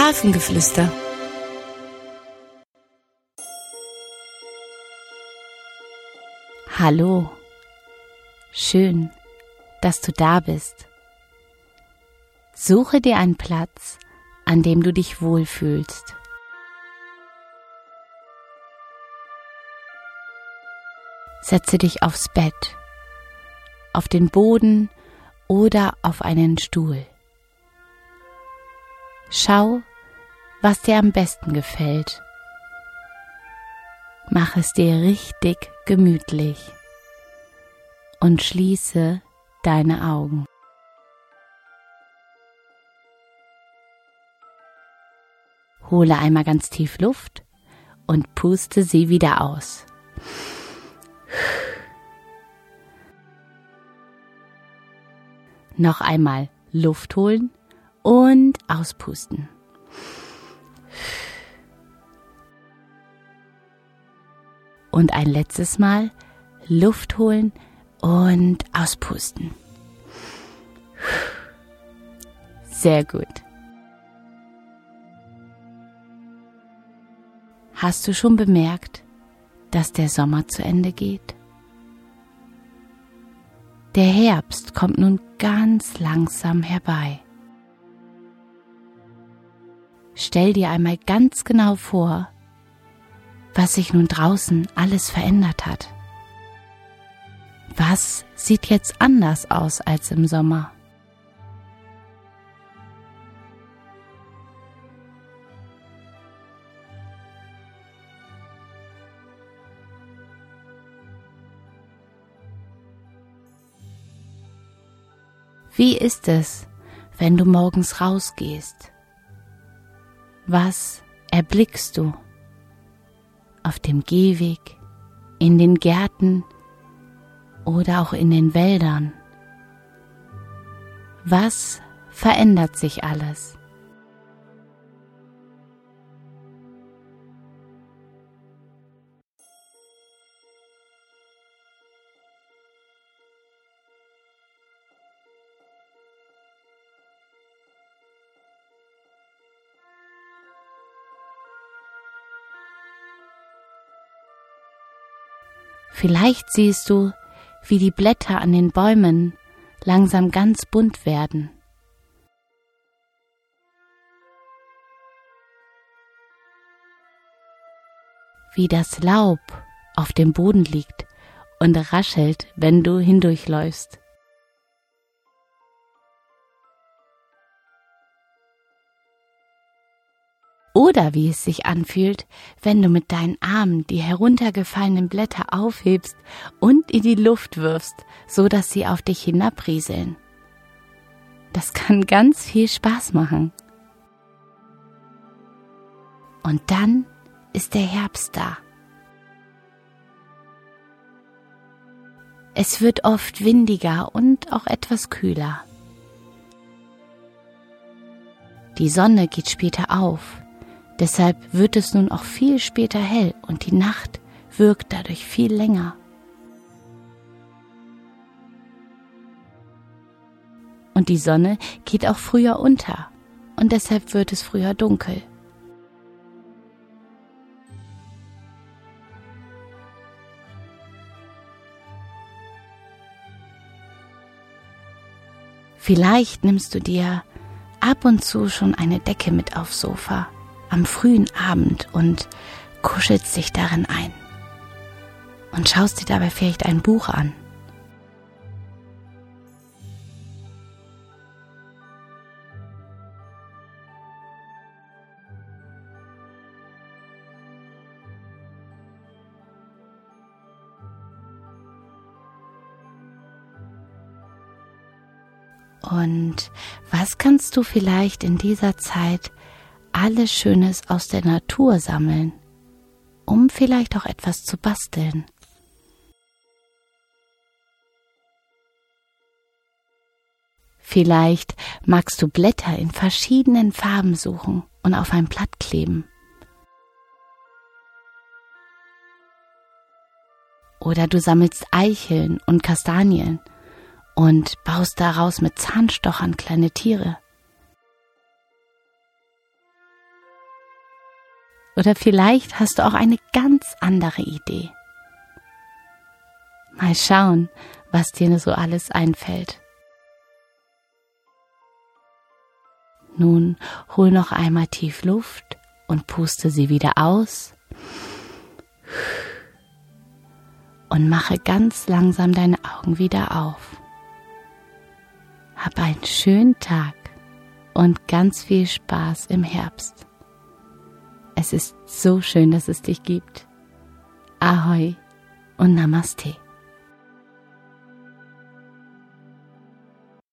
Hafengeflüster. Hallo, schön, dass du da bist. Suche dir einen Platz, an dem du dich wohlfühlst. Setze dich aufs Bett, auf den Boden oder auf einen Stuhl. Schau, was dir am besten gefällt. Mach es dir richtig gemütlich und schließe deine Augen. Hole einmal ganz tief Luft und puste sie wieder aus. Noch einmal Luft holen und auspusten. Und ein letztes Mal Luft holen und auspusten. Sehr gut. Hast du schon bemerkt, dass der Sommer zu Ende geht? Der Herbst kommt nun ganz langsam herbei. Stell dir einmal ganz genau vor, was sich nun draußen alles verändert hat. Was sieht jetzt anders aus als im Sommer? Wie ist es, wenn du morgens rausgehst? Was erblickst du? Auf dem Gehweg, in den Gärten oder auch in den Wäldern? Was verändert sich alles? Vielleicht siehst du, wie die Blätter an den Bäumen langsam ganz bunt werden. Wie das Laub auf dem Boden liegt und raschelt, wenn du hindurchläufst. Oder wie es sich anfühlt, wenn du mit deinen Armen die heruntergefallenen Blätter aufhebst und in die Luft wirfst, so dass sie auf dich hinabrieseln. Das kann ganz viel Spaß machen. Und dann ist der Herbst da. Es wird oft windiger und auch etwas kühler. Die Sonne geht später auf Deshalb wird es nun auch viel später hell und die Nacht wirkt dadurch viel länger. Und die Sonne geht auch früher unter und deshalb wird es früher dunkel. Vielleicht nimmst du dir ab und zu schon eine Decke mit aufs Sofa am frühen Abend und kuschelst dich darin ein und schaust dir dabei vielleicht ein Buch an. Und was kannst du vielleicht in dieser Zeit alles Schönes aus der Natur sammeln, um vielleicht auch etwas zu basteln. Vielleicht magst du Blätter in verschiedenen Farben suchen und auf ein Blatt kleben. Oder du sammelst Eicheln und Kastanien und baust daraus mit Zahnstochern kleine Tiere. Oder vielleicht hast du auch eine ganz andere Idee. Mal schauen, was dir so alles einfällt. Nun hol noch einmal tief Luft und puste sie wieder aus. Und mache ganz langsam deine Augen wieder auf. Hab einen schönen Tag und ganz viel Spaß im Herbst. Es ist so schön, dass es dich gibt. Ahoi und Namaste.